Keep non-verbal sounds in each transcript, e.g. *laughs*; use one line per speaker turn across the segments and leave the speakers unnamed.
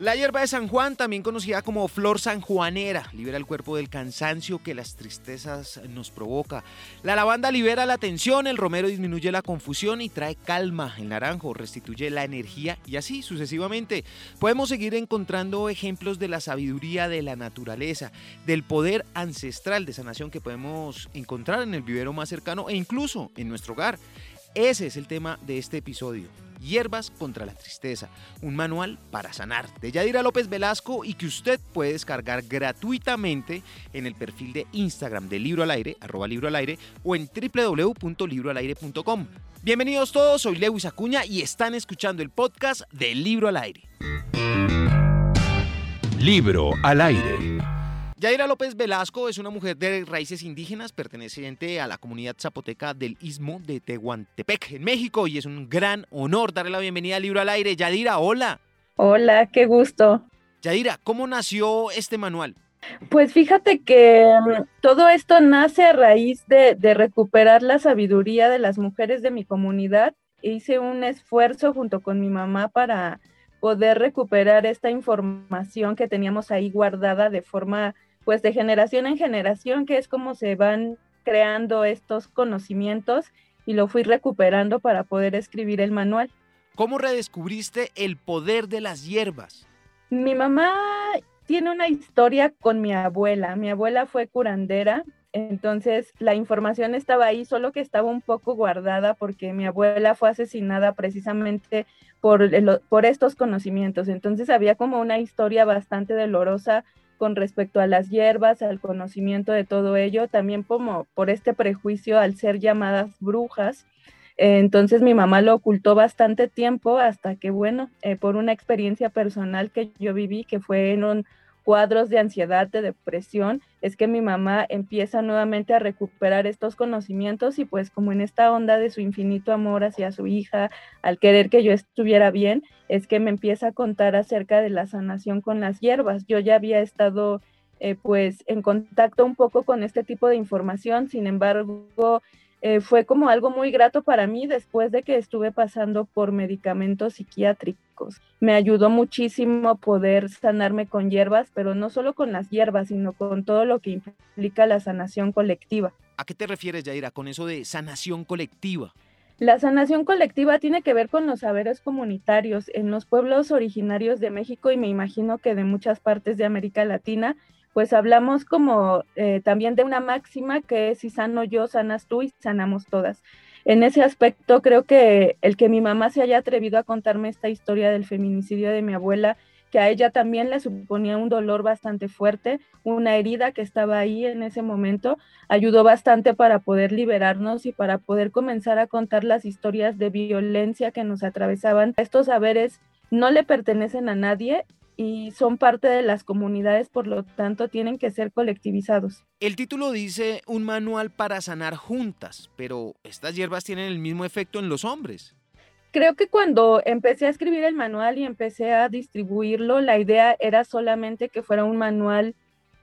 La hierba de San Juan, también conocida como flor sanjuanera, libera el cuerpo del cansancio que las tristezas nos provoca. La lavanda libera la tensión, el romero disminuye la confusión y trae calma. El naranjo restituye la energía y así sucesivamente. Podemos seguir encontrando ejemplos de la sabiduría de la naturaleza, del poder ancestral de sanación que podemos encontrar en el vivero más cercano e incluso en nuestro hogar. Ese es el tema de este episodio. Hierbas contra la Tristeza, un manual para sanar, de Yadira López Velasco y que usted puede descargar gratuitamente en el perfil de Instagram de Libro al Aire, arroba Libro al Aire, o en www.libroalaire.com. Bienvenidos todos, soy Lewis Acuña y están escuchando el podcast de Libro al Aire.
Libro al Aire.
Yaira López Velasco es una mujer de raíces indígenas perteneciente a la comunidad zapoteca del Istmo de Tehuantepec, en México, y es un gran honor darle la bienvenida al libro al aire. Yadira, hola.
Hola, qué gusto.
Yadira, ¿cómo nació este manual?
Pues fíjate que mm, todo esto nace a raíz de, de recuperar la sabiduría de las mujeres de mi comunidad. Hice un esfuerzo junto con mi mamá para poder recuperar esta información que teníamos ahí guardada de forma pues de generación en generación, que es como se van creando estos conocimientos y lo fui recuperando para poder escribir el manual.
¿Cómo redescubriste el poder de las hierbas?
Mi mamá tiene una historia con mi abuela. Mi abuela fue curandera, entonces la información estaba ahí, solo que estaba un poco guardada porque mi abuela fue asesinada precisamente por, por estos conocimientos. Entonces había como una historia bastante dolorosa con respecto a las hierbas, al conocimiento de todo ello, también como por este prejuicio al ser llamadas brujas. Eh, entonces mi mamá lo ocultó bastante tiempo hasta que, bueno, eh, por una experiencia personal que yo viví, que fue en un cuadros de ansiedad, de depresión, es que mi mamá empieza nuevamente a recuperar estos conocimientos y pues como en esta onda de su infinito amor hacia su hija, al querer que yo estuviera bien, es que me empieza a contar acerca de la sanación con las hierbas. Yo ya había estado eh, pues en contacto un poco con este tipo de información, sin embargo, eh, fue como algo muy grato para mí después de que estuve pasando por medicamentos psiquiátricos. Me ayudó muchísimo poder sanarme con hierbas, pero no solo con las hierbas, sino con todo lo que implica la sanación colectiva.
¿A qué te refieres, Yaira, con eso de sanación colectiva?
La sanación colectiva tiene que ver con los saberes comunitarios. En los pueblos originarios de México y me imagino que de muchas partes de América Latina, pues hablamos como eh, también de una máxima que es si sano yo, sanas tú y sanamos todas. En ese aspecto creo que el que mi mamá se haya atrevido a contarme esta historia del feminicidio de mi abuela, que a ella también le suponía un dolor bastante fuerte, una herida que estaba ahí en ese momento, ayudó bastante para poder liberarnos y para poder comenzar a contar las historias de violencia que nos atravesaban. Estos saberes no le pertenecen a nadie y son parte de las comunidades, por lo tanto tienen que ser colectivizados.
El título dice un manual para sanar juntas, pero estas hierbas tienen el mismo efecto en los hombres.
Creo que cuando empecé a escribir el manual y empecé a distribuirlo, la idea era solamente que fuera un manual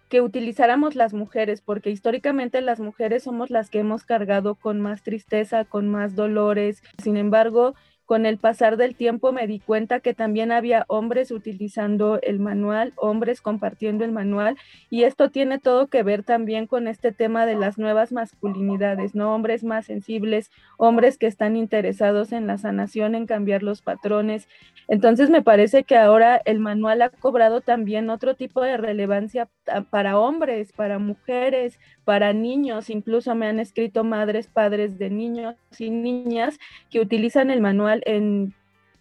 que utilizáramos las mujeres, porque históricamente las mujeres somos las que hemos cargado con más tristeza, con más dolores. Sin embargo, con el pasar del tiempo me di cuenta que también había hombres utilizando el manual, hombres compartiendo el manual, y esto tiene todo que ver también con este tema de las nuevas masculinidades, ¿no? Hombres más sensibles, hombres que están interesados en la sanación, en cambiar los patrones. Entonces me parece que ahora el manual ha cobrado también otro tipo de relevancia para hombres, para mujeres, para niños, incluso me han escrito madres, padres de niños y niñas que utilizan el manual en,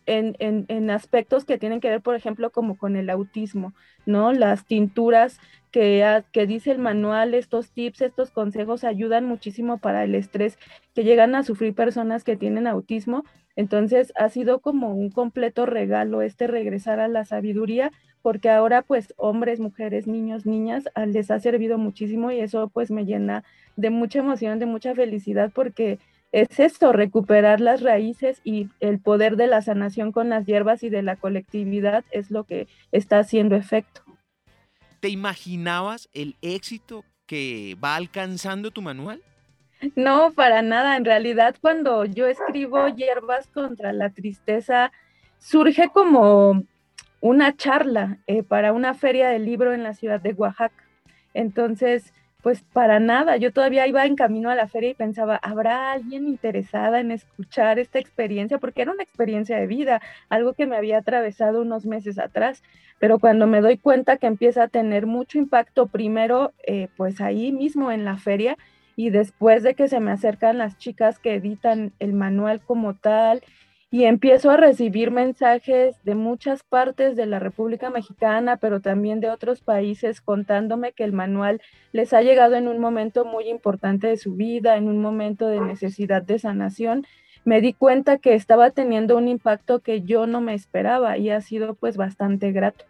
en, aspectos que tienen que ver, por ejemplo, como con el autismo, ¿no? Las tinturas que, que dice el manual, estos tips, estos consejos ayudan muchísimo para el estrés que llegan a sufrir personas que tienen autismo. Entonces ha sido como un completo regalo este regresar a la sabiduría porque ahora pues hombres, mujeres, niños, niñas ah, les ha servido muchísimo y eso pues me llena de mucha emoción, de mucha felicidad porque es esto, recuperar las raíces y el poder de la sanación con las hierbas y de la colectividad es lo que está haciendo efecto.
¿Te imaginabas el éxito que va alcanzando tu manual?
No, para nada. En realidad, cuando yo escribo hierbas contra la tristeza, surge como una charla eh, para una feria de libro en la ciudad de Oaxaca. Entonces, pues para nada, yo todavía iba en camino a la feria y pensaba, ¿habrá alguien interesada en escuchar esta experiencia? Porque era una experiencia de vida, algo que me había atravesado unos meses atrás, pero cuando me doy cuenta que empieza a tener mucho impacto, primero, eh, pues ahí mismo en la feria, y después de que se me acercan las chicas que editan el manual como tal y empiezo a recibir mensajes de muchas partes de la República Mexicana, pero también de otros países contándome que el manual les ha llegado en un momento muy importante de su vida, en un momento de necesidad de sanación. Me di cuenta que estaba teniendo un impacto que yo no me esperaba y ha sido pues bastante grato.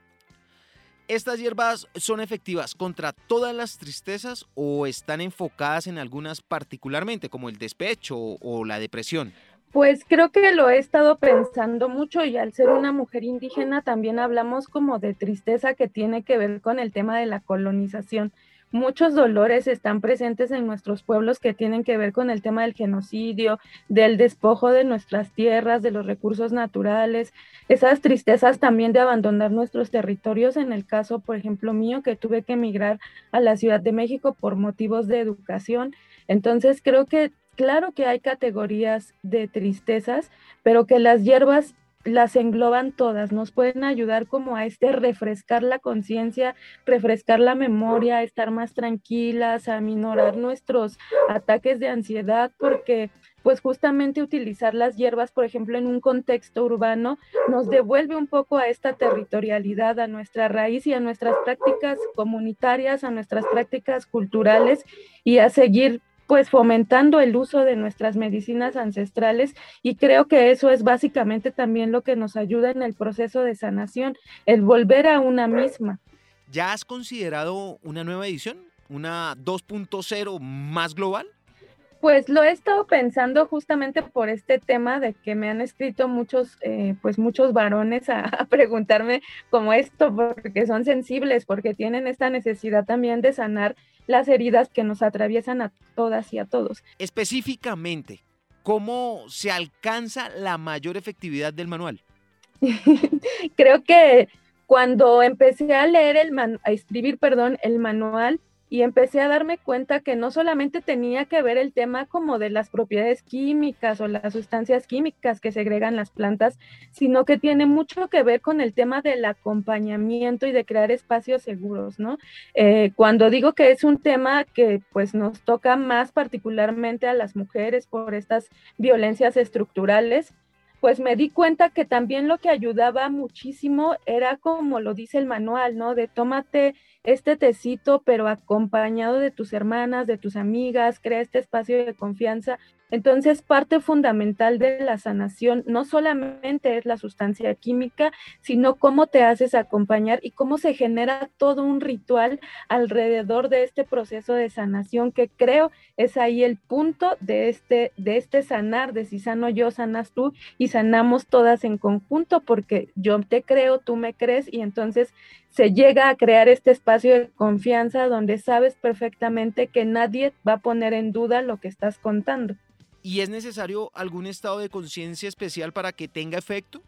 ¿Estas hierbas son efectivas contra todas las tristezas o están enfocadas en algunas particularmente, como el despecho o la depresión?
Pues creo que lo he estado pensando mucho y al ser una mujer indígena también hablamos como de tristeza que tiene que ver con el tema de la colonización. Muchos dolores están presentes en nuestros pueblos que tienen que ver con el tema del genocidio, del despojo de nuestras tierras, de los recursos naturales, esas tristezas también de abandonar nuestros territorios, en el caso, por ejemplo, mío, que tuve que emigrar a la Ciudad de México por motivos de educación. Entonces creo que claro que hay categorías de tristezas, pero que las hierbas las engloban todas, nos pueden ayudar como a este refrescar la conciencia, refrescar la memoria, estar más tranquilas, a minorar nuestros ataques de ansiedad, porque pues justamente utilizar las hierbas, por ejemplo, en un contexto urbano, nos devuelve un poco a esta territorialidad, a nuestra raíz y a nuestras prácticas comunitarias, a nuestras prácticas culturales y a seguir pues fomentando el uso de nuestras medicinas ancestrales y creo que eso es básicamente también lo que nos ayuda en el proceso de sanación, el volver a una misma.
¿Ya has considerado una nueva edición? ¿Una 2.0 más global?
Pues lo he estado pensando justamente por este tema de que me han escrito muchos, eh, pues muchos varones a, a, preguntarme como esto, porque son sensibles, porque tienen esta necesidad también de sanar las heridas que nos atraviesan a todas y a todos.
Específicamente, ¿cómo se alcanza la mayor efectividad del manual? *laughs*
Creo que cuando empecé a leer el a escribir, perdón, el manual, y empecé a darme cuenta que no solamente tenía que ver el tema como de las propiedades químicas o las sustancias químicas que segregan las plantas, sino que tiene mucho que ver con el tema del acompañamiento y de crear espacios seguros, ¿no? Eh, cuando digo que es un tema que pues nos toca más particularmente a las mujeres por estas violencias estructurales, pues me di cuenta que también lo que ayudaba muchísimo era como lo dice el manual, ¿no? De tómate este tecito, pero acompañado de tus hermanas, de tus amigas, crea este espacio de confianza entonces, parte fundamental de la sanación no solamente es la sustancia química, sino cómo te haces acompañar y cómo se genera todo un ritual alrededor de este proceso de sanación, que creo es ahí el punto de este, de este sanar, de si sano yo, sanas tú y sanamos todas en conjunto, porque yo te creo, tú me crees y entonces se llega a crear este espacio de confianza donde sabes perfectamente que nadie va a poner en duda lo que estás contando.
¿Y es necesario algún estado de conciencia especial para que tenga efecto?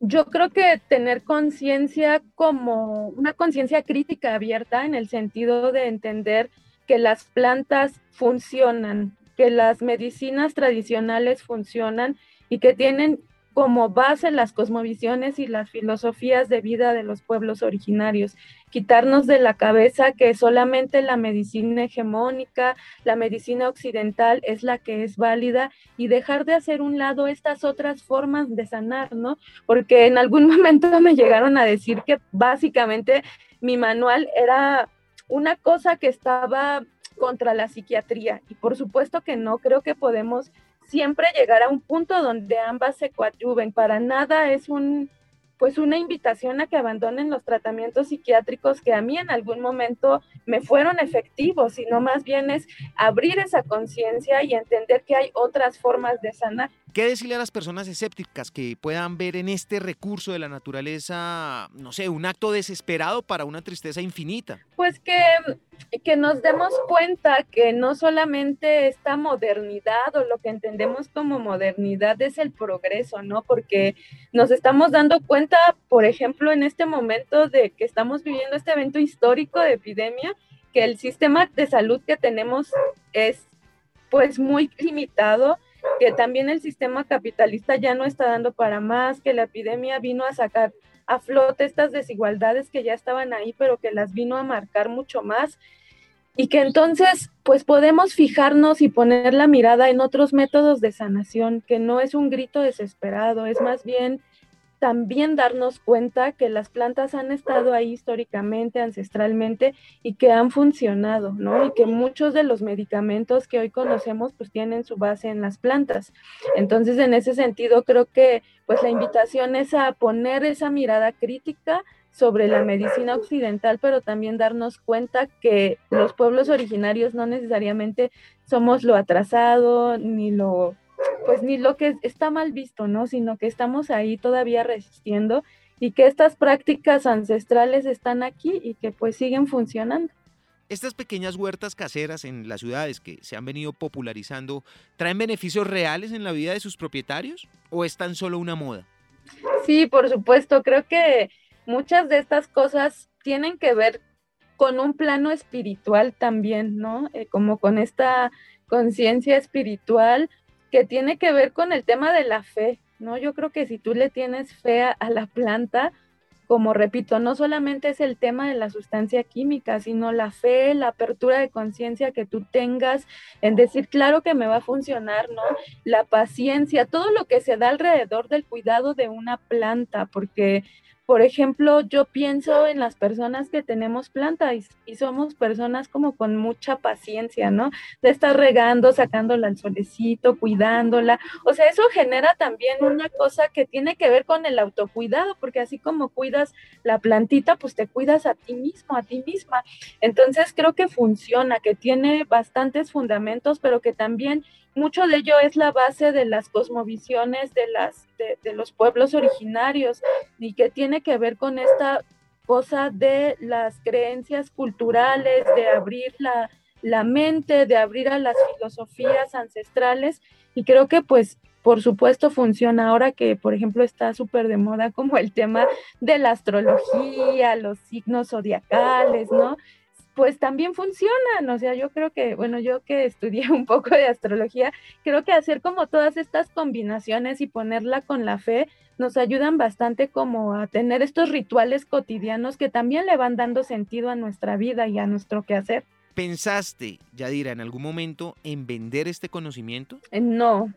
Yo creo que tener conciencia como una conciencia crítica abierta en el sentido de entender que las plantas funcionan, que las medicinas tradicionales funcionan y que tienen como base las cosmovisiones y las filosofías de vida de los pueblos originarios. Quitarnos de la cabeza que solamente la medicina hegemónica, la medicina occidental es la que es válida y dejar de hacer un lado estas otras formas de sanar, ¿no? Porque en algún *laughs* momento me llegaron a decir que básicamente mi manual era una cosa que estaba contra la psiquiatría y por supuesto que no, creo que podemos siempre llegar a un punto donde ambas se coadyuven. Para nada es un, pues una invitación a que abandonen los tratamientos psiquiátricos que a mí en algún momento me fueron efectivos, sino más bien es abrir esa conciencia y entender que hay otras formas de sanar.
¿Qué decirle a las personas escépticas que puedan ver en este recurso de la naturaleza, no sé, un acto desesperado para una tristeza infinita?
Pues que, que nos demos cuenta que no solamente esta modernidad o lo que entendemos como modernidad es el progreso, ¿no? Porque nos estamos dando cuenta, por ejemplo, en este momento de que estamos viviendo este evento histórico de epidemia, que el sistema de salud que tenemos es pues muy limitado, que también el sistema capitalista ya no está dando para más, que la epidemia vino a sacar a flote estas desigualdades que ya estaban ahí, pero que las vino a marcar mucho más. Y que entonces pues podemos fijarnos y poner la mirada en otros métodos de sanación, que no es un grito desesperado, es más bien también darnos cuenta que las plantas han estado ahí históricamente, ancestralmente y que han funcionado, ¿no? Y que muchos de los medicamentos que hoy conocemos pues tienen su base en las plantas. Entonces, en ese sentido, creo que pues la invitación es a poner esa mirada crítica sobre la medicina occidental, pero también darnos cuenta que los pueblos originarios no necesariamente somos lo atrasado ni lo pues ni lo que está mal visto, ¿no? Sino que estamos ahí todavía resistiendo y que estas prácticas ancestrales están aquí y que pues siguen funcionando.
Estas pequeñas huertas caseras en las ciudades que se han venido popularizando, ¿traen beneficios reales en la vida de sus propietarios o es tan solo una moda?
Sí, por supuesto, creo que muchas de estas cosas tienen que ver con un plano espiritual también, ¿no? Eh, como con esta conciencia espiritual que tiene que ver con el tema de la fe, ¿no? Yo creo que si tú le tienes fe a, la planta, como repito, no solamente es el tema de la sustancia química, sino la fe, la apertura de conciencia que tú tengas en decir, claro que me va a funcionar, ¿no? La paciencia, todo lo que se da alrededor del cuidado de una planta, porque por ejemplo, yo pienso en las personas que tenemos plantas y, somos personas como con mucha paciencia, ¿no? De estar regando, sacándola al solecito, cuidándola. O sea, eso genera también una cosa que tiene que ver con el autocuidado, porque así como cuidas la plantita, pues te cuidas a ti mismo, a ti misma. Entonces creo que funciona, que tiene bastantes fundamentos, pero que también mucho de ello es la base de las cosmovisiones de, las, de, los pueblos originarios y que tiene que ver con esta cosa de las creencias culturales, de abrir la, la mente, de abrir a las filosofías ancestrales y creo que pues por supuesto funciona ahora que por ejemplo está súper de moda como el tema de la astrología, los signos zodiacales, ¿no? Pues también funcionan. O sea, yo creo que, bueno, yo que estudié *laughs* un poco de astrología, creo que hacer como todas estas combinaciones y ponerla con la fe nos ayudan bastante como a tener estos rituales cotidianos que también le van dando sentido a nuestra vida y a nuestro quehacer.
¿Pensaste, Yadira, en algún momento en vender este conocimiento?
Eh, no,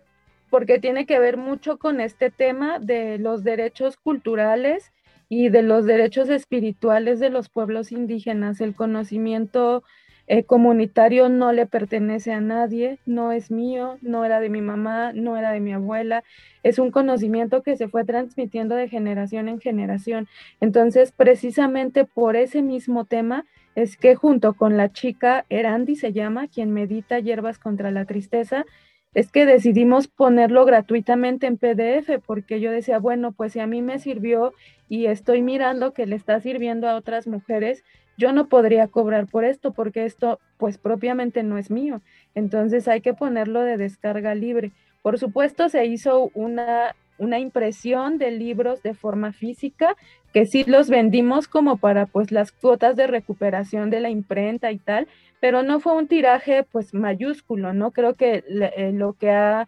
porque tiene que ver mucho con este tema de los derechos culturales y de los derechos espirituales de los pueblos indígenas. El conocimiento eh, comunitario no le pertenece a nadie, no es mío, no era de mi mamá, no era de mi abuela, es un conocimiento que se fue transmitiendo de generación en generación. Entonces, precisamente por ese mismo tema es que junto con la chica Erandi se llama, quien medita hierbas contra la tristeza, es que decidimos ponerlo gratuitamente en PDF porque yo decía, bueno, pues si a mí me sirvió y estoy mirando que le está sirviendo a otras mujeres, yo no podría cobrar por esto porque esto pues propiamente no es mío. Entonces hay que ponerlo de descarga libre. Por supuesto se hizo una, una impresión de libros de forma física que sí los vendimos como para pues las cuotas de recuperación de la imprenta y tal, pero no fue un tiraje pues mayúsculo, ¿no? Creo que eh, lo que ha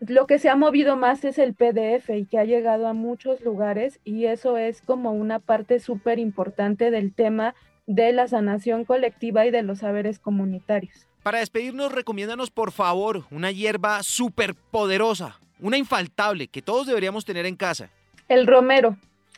lo que se ha movido más es el PDF y que ha llegado a muchos lugares y eso es como una parte súper importante del tema de la sanación colectiva y de los saberes comunitarios.
Para despedirnos, recomiéndanos por favor una hierba súper poderosa, una infaltable que todos deberíamos tener en casa.
El romero.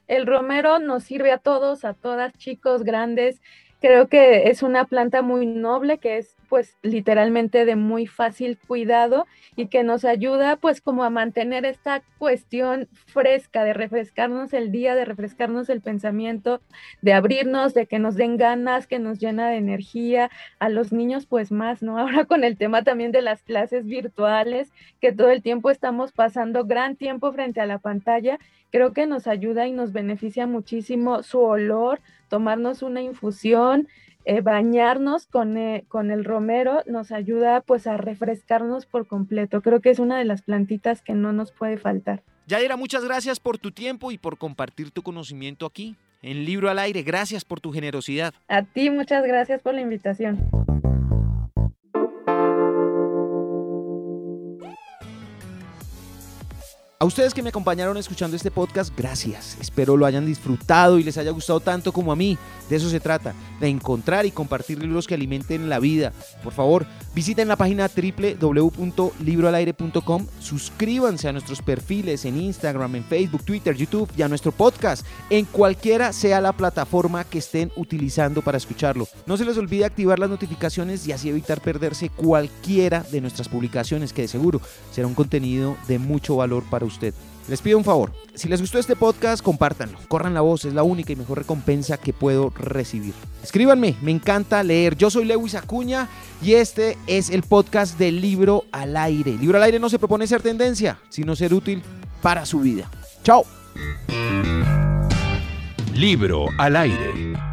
El romero nos sirve a todos, a todas, chicos, grandes. Creo que es una planta muy noble que es pues literalmente de muy fácil cuidado y que nos ayuda pues como a mantener esta cuestión fresca, de refrescarnos el día, de refrescarnos el pensamiento, de abrirnos, de que nos den ganas, que nos llena de energía, a los niños pues más, ¿no? *laughs* Ahora con el tema también de las clases virtuales, que todo el tiempo estamos pasando gran tiempo frente a la pantalla, creo que nos ayuda y nos beneficia muchísimo su olor, tomarnos una infusión, eh, bañarnos con, eh, con, el romero nos ayuda pues a refrescarnos por completo. Creo que es una de las plantitas que no nos puede faltar.
Yadira, muchas gracias por tu tiempo y por compartir tu conocimiento aquí en Libro al Aire. Gracias por tu generosidad.
A ti, muchas gracias por la invitación.
A ustedes que me acompañaron escuchando este podcast, gracias. Espero lo hayan disfrutado y les haya gustado tanto como a mí. De eso se trata, de encontrar y compartir libros que alimenten la vida. Por favor, visiten la página www.libroalaire.com, suscríbanse a nuestros perfiles en Instagram, en Facebook, Twitter, YouTube y a nuestro podcast, en cualquiera sea la plataforma que estén utilizando para escucharlo. No se les olvide activar las notificaciones y así evitar perderse cualquiera de nuestras publicaciones, que de seguro será un contenido de mucho valor para ustedes usted. Les pido un favor, si les gustó este podcast, compártanlo, corran la voz, es la única y mejor recompensa que puedo recibir. Escríbanme, me encanta leer. Yo soy Lewis Acuña y este es el podcast del libro al aire. libro al aire no se propone ser tendencia, sino ser útil para su vida. Chao.
Libro al aire.